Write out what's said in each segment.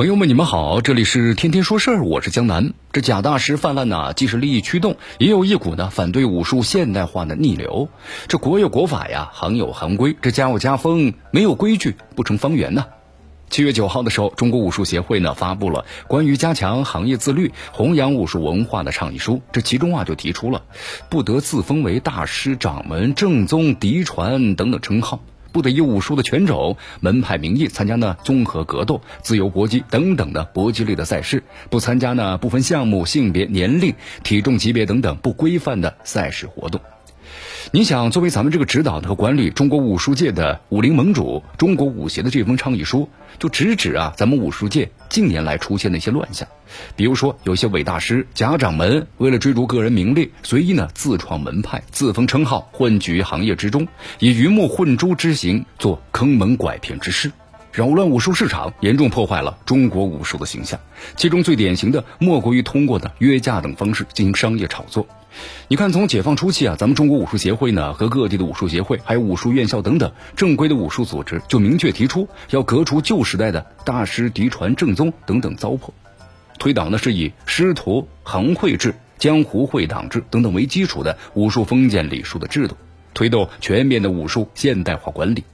朋友们，你们好，这里是天天说事儿，我是江南。这假大师泛滥呢，既是利益驱动，也有一股呢反对武术现代化的逆流。这国有国法呀，行有行规，这家有家风，没有规矩不成方圆呐。七月九号的时候，中国武术协会呢发布了关于加强行业自律、弘扬武术文化的倡议书。这其中啊就提出了，不得自封为大师、掌门、正宗、嫡传等等称号。不得以武术的拳种、门派名义参加呢综合格斗、自由搏击等等的搏击类的赛事，不参加呢部分项目、性别、年龄、体重级别等等不规范的赛事活动。你想，作为咱们这个指导和管理中国武术界的武林盟主，中国武协的这封倡议书，就直指啊咱们武术界近年来出现的一些乱象，比如说有些伪大师、假掌门，为了追逐个人名利，随意呢自创门派、自封称号，混居行业之中，以鱼目混珠之行做坑蒙拐骗之事，扰乱武术市场，严重破坏了中国武术的形象。其中最典型的，莫过于通过的约架等方式进行商业炒作。你看，从解放初期啊，咱们中国武术协会呢和各地的武术协会，还有武术院校等等正规的武术组织，就明确提出要革除旧时代的大师嫡传正宗等等糟粕，推导呢是以师徒行会制、江湖会党制等等为基础的武术封建礼数的制度，推动全面的武术现代化管理。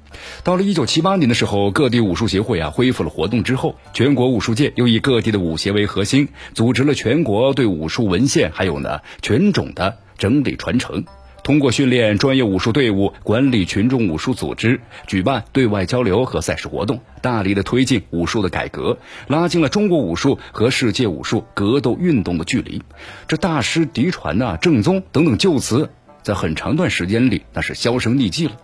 到了一九七八年的时候，各地武术协会啊恢复了活动之后，全国武术界又以各地的武协为核心，组织了全国对武术文献还有呢拳种的整理传承，通过训练专业武术队伍、管理群众武术组织、举办对外交流和赛事活动，大力的推进武术的改革，拉近了中国武术和世界武术格斗运动的距离。这大师嫡传呐、正宗等等旧词，在很长段时间里那是销声匿迹了。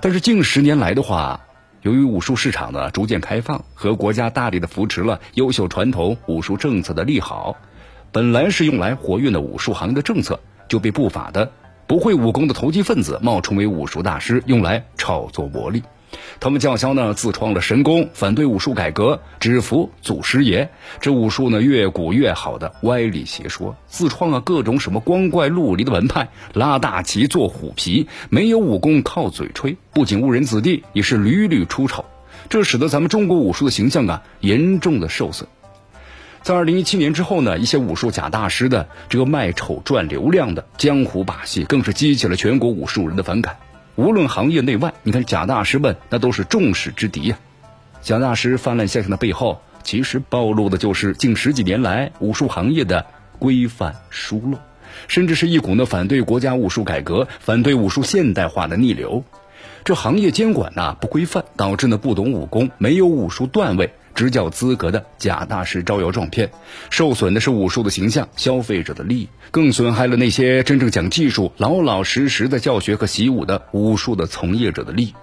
但是近十年来的话，由于武术市场呢逐渐开放和国家大力的扶持了优秀传统武术政策的利好，本来是用来活跃的武术行业的政策就被不法的不会武功的投机分子冒充为武术大师，用来炒作魔力。他们叫嚣呢，自创了神功，反对武术改革，只服祖师爷。这武术呢，越古越好的歪理邪说，自创了各种什么光怪陆离的门派，拉大旗做虎皮，没有武功靠嘴吹，不仅误人子弟，也是屡屡出丑。这使得咱们中国武术的形象啊，严重的受损。在二零一七年之后呢，一些武术假大师的这个卖丑赚流量的江湖把戏，更是激起了全国武术人的反感。无论行业内外，你看贾大师们那都是众矢之的呀。贾大师泛滥现象的背后，其实暴露的就是近十几年来武术行业的规范疏漏，甚至是一股呢反对国家武术改革、反对武术现代化的逆流。这行业监管呐不规范，导致呢不懂武功、没有武术段位。执教资格的假大师招摇撞骗，受损的是武术的形象、消费者的利益，更损害了那些真正讲技术、老老实实的教学和习武的武术的从业者的利益。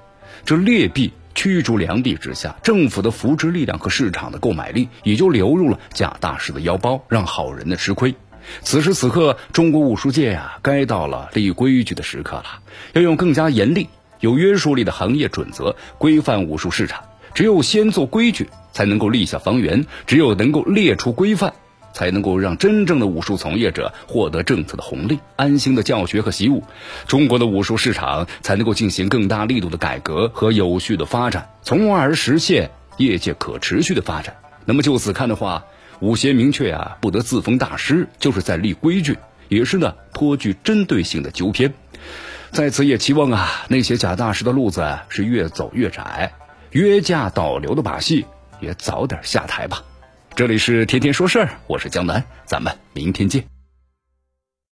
这劣币驱逐良币之下，政府的扶持力量和市场的购买力也就流入了假大师的腰包，让好人的吃亏。此时此刻，中国武术界呀，该到了立规矩的时刻了，要用更加严厉、有约束力的行业准则规范武术市场。只有先做规矩。才能够立下方圆，只有能够列出规范，才能够让真正的武术从业者获得政策的红利，安心的教学和习武，中国的武术市场才能够进行更大力度的改革和有序的发展，从而实现业界可持续的发展。那么就此看的话，武协明确啊，不得自封大师，就是在立规矩，也是呢颇具针对性的纠偏。在此也期望啊，那些假大师的路子是越走越窄，约架导流的把戏。也早点下台吧。这里是天天说事儿，我是江南，咱们明天见。